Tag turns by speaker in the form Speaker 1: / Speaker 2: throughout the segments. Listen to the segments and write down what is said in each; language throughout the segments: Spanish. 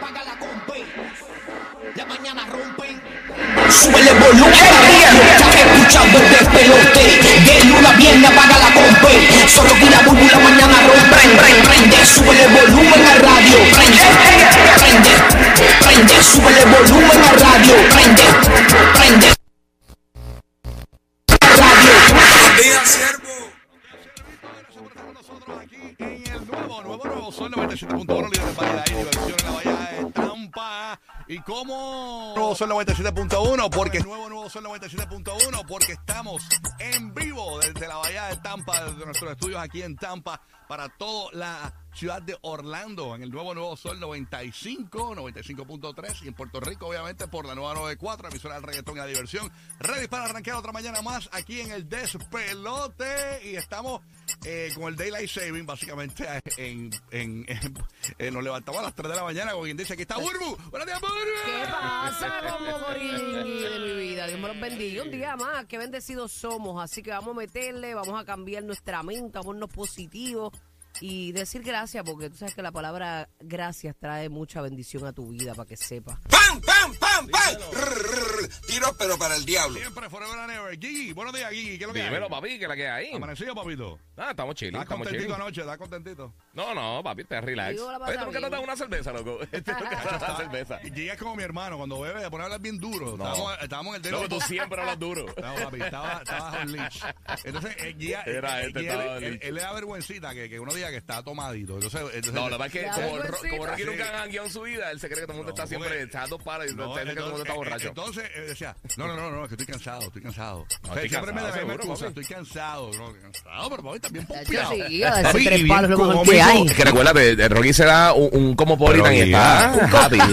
Speaker 1: apaga la compe. La mañana rompen. Volumen a la radio. Estás escuchando el despelote. De luna viene apaga la compe. Solo bulbo la mañana rompen.
Speaker 2: Nuevo Sol 97.1, porque nuevo, nuevo Sol 97.1, porque estamos en vivo desde la Bahía de Tampa, desde nuestros estudios aquí en Tampa, para toda la ciudad de Orlando, en el nuevo, nuevo Sol 95, 95.3, y en Puerto Rico, obviamente, por la nueva 94, emisora del reggaetón y la diversión. Ready para arrancar otra mañana más aquí en el Despelote, y estamos eh, con el Daylight Saving, básicamente, en, en, en- eh, nos levantamos a las 3 de la mañana con quien dice, aquí está Burbu. Buenos días, Burbu.
Speaker 3: ¿Qué pasa, como Coringui de mi vida? Dios me los bendiga. Un día más, qué bendecidos somos. Así que vamos a meterle, vamos a cambiar nuestra mente, a ponernos positivos y decir gracias, porque tú sabes que la palabra gracias trae mucha bendición a tu vida, para que sepas.
Speaker 4: ¡Pam, pam, pam, pam! Tiro, pero para el diablo.
Speaker 2: Siempre, forever and ever. Gigi, buenos días, Gigi. ¿Qué es lo que
Speaker 5: Dímelo,
Speaker 2: hay?
Speaker 5: papi, que la que hay.
Speaker 2: Amanecido, papito.
Speaker 5: Ah, estamos chilling,
Speaker 2: ¿Estás
Speaker 5: estamos
Speaker 2: contentito
Speaker 5: chilling.
Speaker 2: anoche? ¿Estás contentito?
Speaker 5: No, no, papi, te relax. Oye, ¿tú nunca te una cerveza, loco? Tú nunca te has dado una cerveza.
Speaker 2: Gigi es como mi hermano, cuando bebe, se pone a hablar bien duro.
Speaker 5: No.
Speaker 2: Estábamos, estábamos en el dedo.
Speaker 5: tú siempre hablas duro.
Speaker 2: No, papi, estaba, estaba bajo el leash. Entonces, eh,
Speaker 5: Era
Speaker 2: eh,
Speaker 5: este,
Speaker 2: él le da vergüencita que, que uno diga que está tomadito. Entonces, entonces
Speaker 5: No, la verdad es que como,
Speaker 3: vergüencita.
Speaker 5: Ro- como Rocky
Speaker 2: Sí.
Speaker 5: nunca ha jangueado en su vida, él se cree que todo el mundo
Speaker 2: No,
Speaker 5: está siempre
Speaker 2: porque-
Speaker 5: echando palos y
Speaker 2: No,
Speaker 5: se cree que todo el mundo está borracho.
Speaker 2: eh, Entonces eh, decía, no, no, no, no, es que estoy cansado, estoy cansado. O sea,
Speaker 5: estoy
Speaker 2: siempre me da la
Speaker 5: seguro,
Speaker 2: excusa,
Speaker 5: papi.
Speaker 2: estoy cansado. No, cansado, pero papi, bien
Speaker 3: Ya,
Speaker 2: pompeado.
Speaker 3: yo sí, darse
Speaker 2: Papi,
Speaker 3: tres
Speaker 2: y
Speaker 3: palos, lo
Speaker 2: bien
Speaker 3: mejor que
Speaker 2: cómico.
Speaker 3: hay.
Speaker 5: Es que recuérdate, de Rocky se da un, un Cosmopolitan y
Speaker 2: Pero,
Speaker 5: está
Speaker 2: Gia,
Speaker 5: happy.
Speaker 3: Un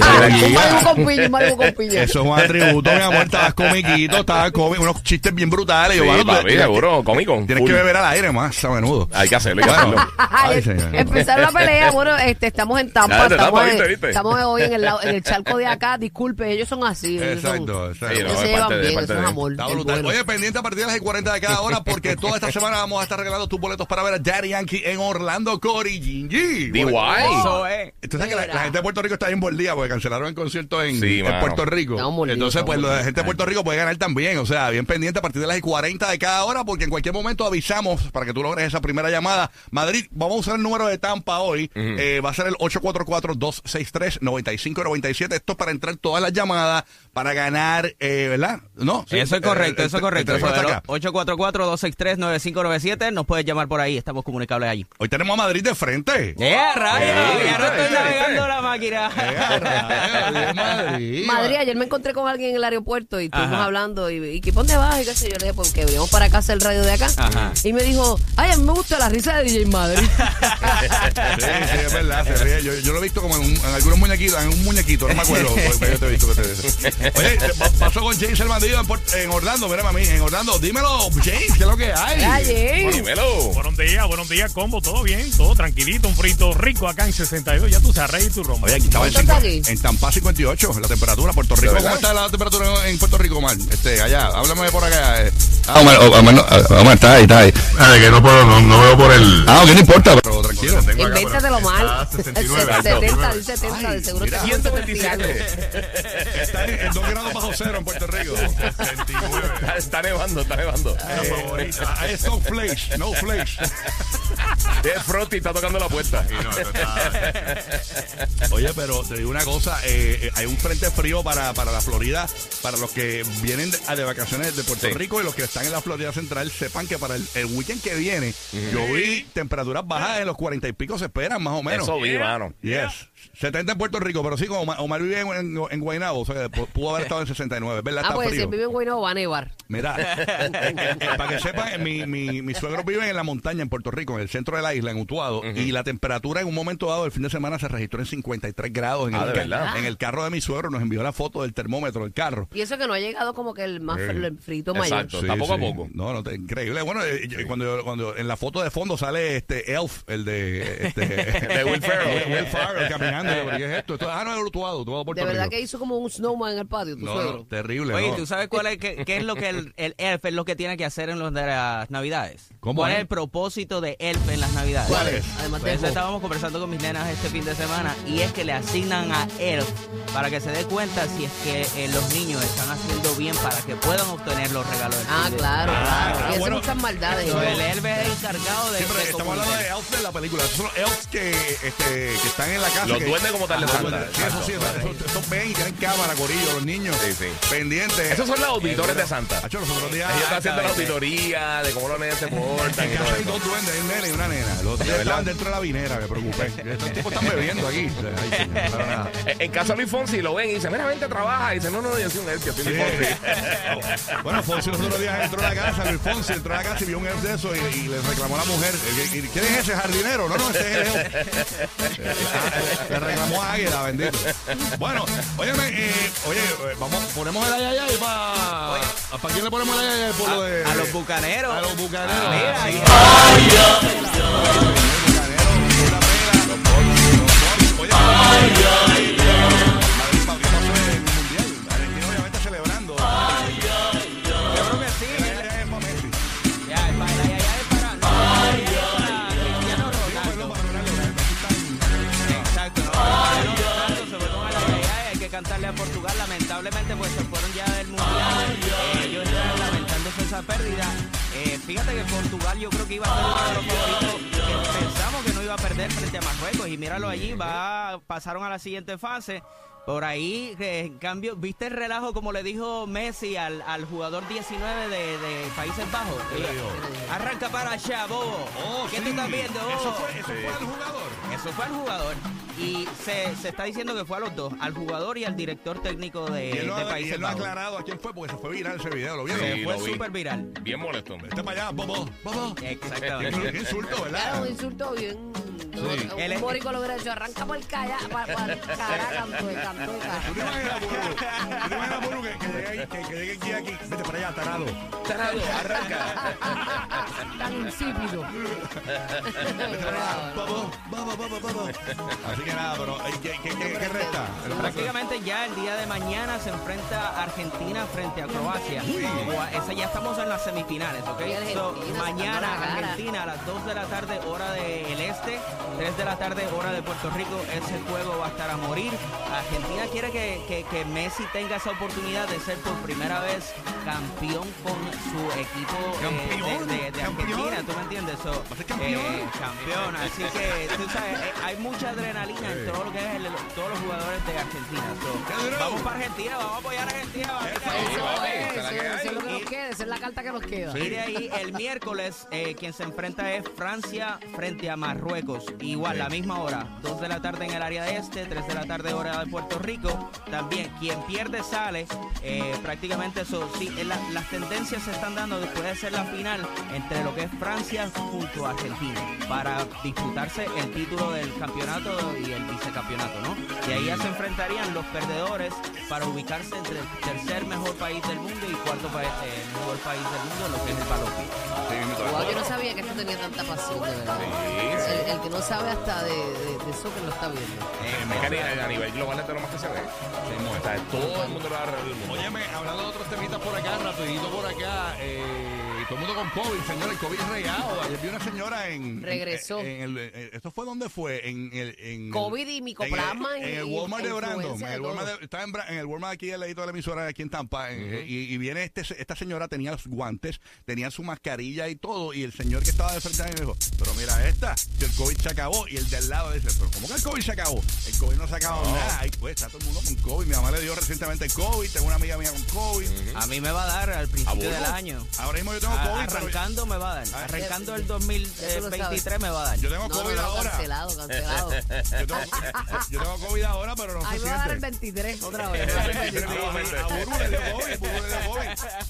Speaker 3: Malibu con piña, un Malibu con piña.
Speaker 2: Eso es un atributo, mi amor, estabas comiquito, estabas cómico, unos chistes bien brutales.
Speaker 5: Sí,
Speaker 2: Yo, bueno, tú-
Speaker 5: papi, seguro, cómico.
Speaker 2: Tienes
Speaker 5: full.
Speaker 2: que beber al aire más a menudo.
Speaker 5: Hay que hacerlo, hay que hacerlo.
Speaker 2: ay.
Speaker 3: Empezaron la pelea, bueno, este, estamos en Tampa, estamos,
Speaker 5: Tampa,
Speaker 3: en-
Speaker 5: ¿viste, viste?
Speaker 3: estamos hoy en el, lado- en el charco de acá, disculpe, ellos son así. ellos son-
Speaker 2: Exacto, exacto.
Speaker 5: Sí, no,
Speaker 3: ellos se llevan
Speaker 5: de-
Speaker 3: bien, eso es amor.
Speaker 2: Está
Speaker 3: es
Speaker 2: brutal.
Speaker 3: bueno.
Speaker 2: Oye, pendiente a partir de las 40 de cada hora porque toda esta semana vamos a estar regalando tus boletos para ver a Daddy Yankee en Orlando, Cory Gingy.
Speaker 5: DY.
Speaker 6: Eso es.
Speaker 2: Tú sabes que la, la gente de Puerto Rico está bien día porque cancelaron el concierto en,
Speaker 5: Sí,
Speaker 2: en
Speaker 5: mano.
Speaker 2: Puerto Rico. Entonces, pues la gente de Puerto Rico puede ganar también. O sea, bien pendiente a partir de las 40 de cada hora porque en cualquier momento avisamos para que tú logres esa primera llamada. Madrid, vamos a usar el número de Tampa hoy. Eh, va a ser el 844-263-9597. Esto es para entrar todas las llamadas para ganar, eh, ¿verdad? ¿No? Sí.
Speaker 6: Eso es correcto,
Speaker 2: Eh,
Speaker 6: eso es correcto.
Speaker 2: el teléfono está acá.
Speaker 6: 844-263-9597. Nos puedes llamar por ahí, estamos comunicables allí.
Speaker 2: Hoy tenemos a Madrid de frente.
Speaker 6: ¡Eh, rayo!
Speaker 5: Sí,
Speaker 6: Ya no estoy navegando la máquina.
Speaker 2: Eh, Madrid.
Speaker 3: Madrid, ayer me encontré con alguien en el aeropuerto y estuvimos
Speaker 6: Ajá.
Speaker 3: hablando y, y que ¿por dónde vas? Y qué sé yo, le dije, pues que venimos para acá a hacer el radio de acá.
Speaker 6: Ajá.
Speaker 3: Y me dijo, ay, a mí me gusta la risa de DJ Madrid.
Speaker 2: Sí, sí, es verdad, se ríe. Yo, yo lo he visto como en, un- en algunos muñequitos, en un muñequito, no me acuerdo. porque yo te he visto que te Oye, pa- pasó con James el bandido en, en Orlando, mira mami, en Orlando. Dímelo, James, ¿qué es lo que hay?
Speaker 3: Ayer.
Speaker 5: Dímelo.
Speaker 7: Buenos días, buenos días, combo, todo bien, todo tranquilito, un frito rico acá en 62, ya tú sabes, rey y tu rombo.
Speaker 2: Oye, aquí estaba en, en Tampa 58, la temperatura. Puerto Rico,
Speaker 5: ¿De
Speaker 2: ¿cómo está la temperatura en Puerto Rico, Omar? Este, allá, háblame por acá. eh. Ah, Omar, ah, Omar, está ahí, está ahí.
Speaker 8: Ah, de que no puedo, no, no veo por el.
Speaker 2: Ah, ok, no importa, pero tranquilo.
Speaker 3: Invéntatelo mal.
Speaker 8: 69,
Speaker 3: 70, dice 70, de seguro
Speaker 2: mira.
Speaker 3: te
Speaker 5: 127.
Speaker 2: Está en, en 2 grados bajo cero en Puerto Rico.
Speaker 8: 69.
Speaker 5: Está, está nevando, está nevando.
Speaker 2: Eh, ah, es no flash, no flash.
Speaker 5: Es Frosty, está tocando la puerta.
Speaker 8: No, está-
Speaker 2: Oye, pero te digo una cosa, eh, eh, hay un frente frío para, para la Florida, para los que vienen de, de vacaciones de Puerto
Speaker 5: Sí.
Speaker 2: Rico y los que están en la Florida Central, sepan que para el, el weekend que viene, yo vi temperaturas bajas en los cuarenta y pico se esperan, más o menos.
Speaker 5: Eso vi, mano.
Speaker 2: Yes. 70 en Puerto Rico, pero sí, como Omar, Omar vive en, en, en Guaynabo, o sea, que pudo haber estado en 69, ¿verdad?
Speaker 3: Ah,
Speaker 2: Está
Speaker 3: pues si
Speaker 2: frío.
Speaker 3: vive en Guaynabo va a nevar.
Speaker 2: Mira, para que sepan, mi, mi, mis suegros viven en la montaña en Puerto Rico, en el centro de la isla, en Utuado, y la temperatura en un momento dado del fin de semana se registró en 53 grados. En,
Speaker 5: Ah,
Speaker 2: el,
Speaker 5: ¿de verdad?
Speaker 2: en el carro de mi suegro nos envió la foto del termómetro del carro.
Speaker 3: Y eso que no ha llegado como que el más el frito mayor.
Speaker 5: Exacto. Está poco a poco.
Speaker 2: No, no, te- increíble. Bueno, eh, cuando, cuando en la foto de fondo sale este Elf, el de de. Este,
Speaker 5: De Will Ferrell.
Speaker 2: Will Ferrell caminando. ¿Qué es esto? esto ah, no, es Utuado, Utuado, Puerto
Speaker 3: De verdad
Speaker 2: Rico.
Speaker 3: que hizo como un snowman en el patio, tu
Speaker 2: No,
Speaker 3: suegro.
Speaker 2: no, terrible.
Speaker 6: Oye,
Speaker 2: no.
Speaker 6: ¿tú sabes cuál es, qué, qué es lo que el, el elf es lo que tiene que hacer en los de las navidades?
Speaker 2: ¿Cómo
Speaker 6: ¿Cuál
Speaker 2: es?
Speaker 6: es el propósito de elf en las navidades?
Speaker 2: ¿Cuál es?
Speaker 3: Además
Speaker 6: Pues
Speaker 3: de
Speaker 6: eso estábamos conversando con mis nenas este fin de semana y es que le asignan a elf para que se dé cuenta si es que eh, los niños están haciendo bien para que puedan obtener los regalos del
Speaker 3: Ah,
Speaker 6: fin de-
Speaker 3: claro, claro. y hace
Speaker 2: bueno.
Speaker 3: muchas maldades.
Speaker 6: So,
Speaker 3: ¿no?
Speaker 6: el elf es el encargado de,
Speaker 2: Sí, pero
Speaker 6: de
Speaker 2: estamos hablando de
Speaker 6: comunicar.
Speaker 2: elves de la película. Esos son los elves que, este, que están en la casa.
Speaker 5: Los
Speaker 2: que-
Speaker 5: duendes como tal de
Speaker 2: Los
Speaker 5: Santa,
Speaker 2: duendes. Sí, eso sí,
Speaker 5: exacto.
Speaker 2: eso- eso- esos ven y tienen cámara, corillo, los niños.
Speaker 5: Sí, sí.
Speaker 2: Pendientes.
Speaker 5: Esos son los auditores de Santa.
Speaker 2: Hacho, los otros días.
Speaker 5: Ellos están haciendo la
Speaker 6: Exactamente.
Speaker 5: auditoría de cómo los nenes se portan
Speaker 2: En
Speaker 5: y todo
Speaker 2: casa hay
Speaker 5: eso.
Speaker 2: dos duendes, hay un nene y una nena. Los días
Speaker 5: verdad?
Speaker 2: estaban dentro de la vinera, me preocupé. Estos tipos están bebiendo aquí. Ay, pero nada.
Speaker 5: En en caso de Luis Fonsi lo ven y dicen, mira, vente, trabaja. Y dicen, no, no, yo soy un elf, yo soy Luis Fonsi.
Speaker 2: Sí. bueno, Fonsi los otros días entró a la casa, Luis Fonsi entró a la casa y vio un elf de eso y, y le reclamó a la mujer. ¿Y ¿Quién es ese jardinero? No, no, ese es el. Le reclamó a Águila, bendito. Bueno, óyeme, eh, oye, eh, vamos, ponemos el ayayay para. ¿Para quién le ponemos el ayayay? Por lo de,
Speaker 6: A los bucaneros.
Speaker 2: A los bucaneros.
Speaker 6: Ah, mira,
Speaker 2: Sí.
Speaker 6: ahí- cantarle a Portugal. Lamentablemente, pues se fueron ya del mundial. Eh, ellos están lamentándose esa pérdida. Eh, fíjate que Portugal yo creo que iba a ser uno de los favoritos que pensamos que no iba a perder frente a Marruecos. Y míralo allí, va, pasaron a la siguiente fase. Por ahí, eh, en cambio, ¿viste el relajo como le dijo Messi al, al jugador 19 de, de Países Bajos? Arranca para allá, bobo. ¿Qué tú estás viendo, bobo?
Speaker 2: Eso fue, eso fue el jugador.
Speaker 6: Eso fue al jugador. Y se, se está diciendo que fue a los dos, al jugador y al director técnico de,
Speaker 2: Y él, no,
Speaker 6: de
Speaker 2: ha- y
Speaker 6: Países
Speaker 2: él no ha aclarado a quién fue porque se fue viral ese video, ¿lo vieron?
Speaker 6: Se
Speaker 5: Sí,
Speaker 6: fue
Speaker 5: lo vi.
Speaker 6: súper viral.
Speaker 5: Bien molesto, hombre.
Speaker 2: Este para allá, bobo, bobo.
Speaker 6: Exactamente.
Speaker 2: Qué insulto,
Speaker 3: Era
Speaker 2: ¿verdad?
Speaker 3: un insulto bien.
Speaker 2: Sí.
Speaker 3: Un
Speaker 6: Él es-
Speaker 3: bórico lo hubiera hecho. Arranca por el calla, para el cara, canto de canto de
Speaker 2: ¿Tú te
Speaker 3: cara.
Speaker 2: imaginas, Buru? ¿Tú te imaginas, Buru, que, que llegue, ahí- que, que llegue aquí, aquí? Vete para allá, tarado.
Speaker 5: Tarado, arranca.
Speaker 3: Tan insípido.
Speaker 2: Bobo, bobo, bobo, bobo. Así que nada, pero ay, ¿qué, qué, qué, qué resta? El resto-
Speaker 6: Prácticamente ya el día de mañana se enfrenta Argentina frente a Croacia. O a- esa ya estamos en las semifinales, ¿ok? So, mañana. Argentina a las 2 de la tarde hora del este, 3 de la tarde hora de Puerto Rico. Ese juego va a estar a morir. Argentina quiere que, que- que Messi tenga esa oportunidad de ser por primera vez campeón con su equipo eh,
Speaker 2: Campeón,
Speaker 6: de, de- de
Speaker 2: campeón.
Speaker 6: Argentina. ¿Tú me entiendes? So,
Speaker 2: ser campeón.
Speaker 6: eh, campeón. Así que, tú sabes, eh, hay mucha adrenalina en todo lo que es el- todos los jugadores de Argentina. So, vamos para Argentina, vamos a apoyar a Argentina.
Speaker 3: Eso
Speaker 6: quitar-
Speaker 3: es, lo que nos queda. Esa es la carta que nos queda.
Speaker 6: Y de ahí el miércoles eh, quien se enfrenta es Francia frente a Marruecos. Igual, la misma hora, 2 de la tarde en el área de este, 3 de la tarde hora de Puerto Rico. También quien pierde sale. eh, prácticamente eso, sí, la- las tendencias se están dando después de ser la final entre lo que es Francia junto a Argentina para disputarse el título del campeonato y el vicecampeonato, ¿no? Y ahí ya se enfrentarían los perdedores para ubicarse entre el tercer mejor país del mundo y cuarto pa- eh, mejor país del mundo, lo que es el.
Speaker 2: Sí,
Speaker 3: tenía tanta pasión, de verdad.
Speaker 5: Sí,
Speaker 3: El, el que no sabe hasta de, de, de eso que lo está viendo.
Speaker 5: Es que a, a nivel global es de lo más que se ve. O sea, todo el mundo lo va mundo.
Speaker 2: Óyeme, hablando de otros temitas por acá, rapidito por acá, eh, todo el mundo con COVID, señor, el COVID regado. Ayer vi una señora en...
Speaker 3: Regresó.
Speaker 2: En, el, eh, ¿Esto fue dónde fue? En el... En
Speaker 3: COVID y micoplasma
Speaker 2: En el,
Speaker 3: y-
Speaker 2: en el
Speaker 3: y
Speaker 2: Walmart de Brandon. En el. Walmart, de- estaba en, en el Walmart aquí al ladito de la emisora aquí en Tampa. eh, y, y viene este, esta señora, tenía los guantes, tenía su mascarilla y todo. Y el señor que estaba de frente a mí me dijo, pero mira esta, que el COVID se acabó. Y el del lado dice, pero ¿cómo que el COVID se acabó? El COVID no se acabó nada. Ay, pues está todo el mundo con COVID. Mi mamá le dio recientemente COVID. Tengo una amiga mía con COVID.
Speaker 6: A mí me va a dar al principio
Speaker 5: ¿A
Speaker 6: del año.
Speaker 2: Ahora mismo yo tengo COVID.
Speaker 6: arrancando me va a dar.
Speaker 2: Ah,
Speaker 6: Arrancando el
Speaker 3: Eso lo
Speaker 6: 2023 me va a dar.
Speaker 2: Yo tengo COVID
Speaker 3: no,
Speaker 2: ahora.
Speaker 3: cancelado, cancelado.
Speaker 2: Yo tengo, yo tengo COVID ahora, pero no
Speaker 3: Ahí
Speaker 2: se
Speaker 3: me va a dar el
Speaker 2: siente.
Speaker 3: 23 otra vez. me va a dar el 23.
Speaker 2: A a Buru le dio COVID, Buru le dio COVID.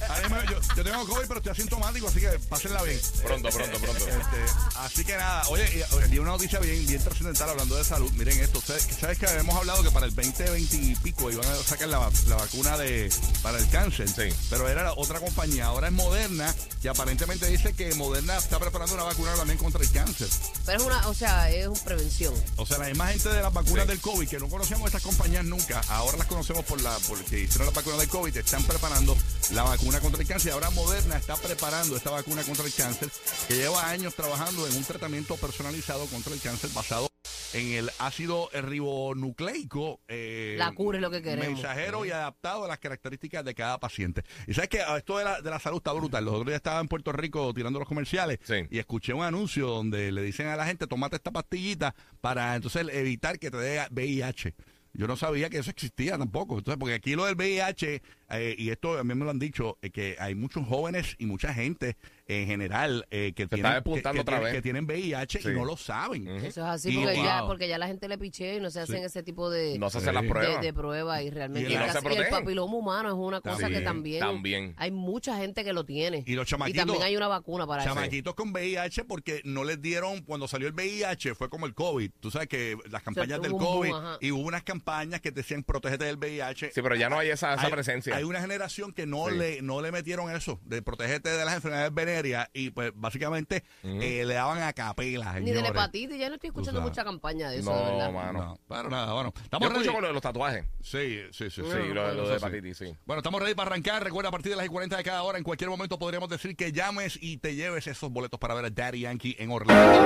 Speaker 2: Ahora mismo Yo, yo tengo COVID, pero estoy asintomático, así que pásenla bien.
Speaker 5: Pronto, pronto, pronto.
Speaker 2: Este, así que nada, oye, y, una noticia bien, bien trascendental hablando de salud. Miren esto, ustedes, ¿sabes que habíamos hablado que para el 2020 y pico iban a sacar la vacuna de para el cáncer?
Speaker 5: Sí.
Speaker 2: Pero era la otra compañía, ahora es Moderna, ya aparentemente dice que Moderna está preparando una vacuna también contra el cáncer.
Speaker 3: Pero es una, o sea, es una prevención.
Speaker 2: O sea, la misma gente de las vacunas del COVID, que no conocíamos estas compañías nunca, ahora las conocemos por la porque hicieron la vacuna del COVID, están preparando la vacuna contra el cáncer. Ahora Moderna está preparando esta vacuna contra el cáncer, que lleva años trabajando en un tratamiento personalizado contra el cáncer basado en el ácido ribonucleico. eh,
Speaker 3: La cura es lo que queremos.
Speaker 2: Mensajero y adaptado a las características de cada paciente. Y sabes que ah, esto de la, de la salud está brutal. Los otros días estaba en Puerto Rico tirando los comerciales
Speaker 5: Sí.
Speaker 2: y escuché un anuncio donde le dicen a la gente, tomate esta pastillita para entonces evitar que te dé VIH. Yo no sabía que eso existía tampoco. Entonces, porque aquí lo del VIH, eh, y esto a mí me lo han dicho, eh, que hay muchos jóvenes y mucha gente en general eh, que, tienen, que, que
Speaker 5: otra
Speaker 2: tienen-
Speaker 5: vez.
Speaker 2: que tienen VIH
Speaker 5: Sí.
Speaker 2: y no lo saben.
Speaker 3: Eso es así,
Speaker 2: Y-
Speaker 3: porque, ya, porque ya la gente le piché y no se hacen ese tipo de,
Speaker 5: No se hacen las
Speaker 2: Sí.
Speaker 5: pruebas.
Speaker 3: de, de pruebas y realmente
Speaker 2: Y no
Speaker 3: casi-
Speaker 5: se
Speaker 3: y el papiloma humano es una cosa
Speaker 2: También,
Speaker 3: que también,
Speaker 5: también.
Speaker 3: hay mucha gente que lo tiene.
Speaker 2: Y los chamaquitos-
Speaker 3: también hay una vacuna para eso.
Speaker 2: Chamaquitos con VIH porque no les dieron, cuando salió el VIH fue como el COVID. Tú sabes que las campañas del
Speaker 3: boom,
Speaker 2: COVID y hubo unas campañas que te decían protégete del VIH.
Speaker 5: Sí, pero ya no hay esa, esa
Speaker 2: hay,
Speaker 5: presencia.
Speaker 2: Hay una generación que no
Speaker 5: Sí.
Speaker 2: le no le metieron eso de protégete de las enfermedades venéreas y pues básicamente eh, le daban a capela.
Speaker 3: Ni de la hepatitis, ya no estoy escuchando mucha campaña de eso,
Speaker 5: No,
Speaker 3: de verdad.
Speaker 5: mano.
Speaker 2: No, pero nada, bueno. Estamos ready.
Speaker 5: con lo de los tatuajes.
Speaker 2: Sí, sí, sí. Sí,
Speaker 5: Sí, lo, lo de hepatitis, sí.
Speaker 2: Bueno, estamos ready para arrancar. Recuerda, a partir de las y 40 de cada hora, en cualquier momento podríamos decir que llames y te lleves esos boletos para ver a Daddy Yankee en Orlando.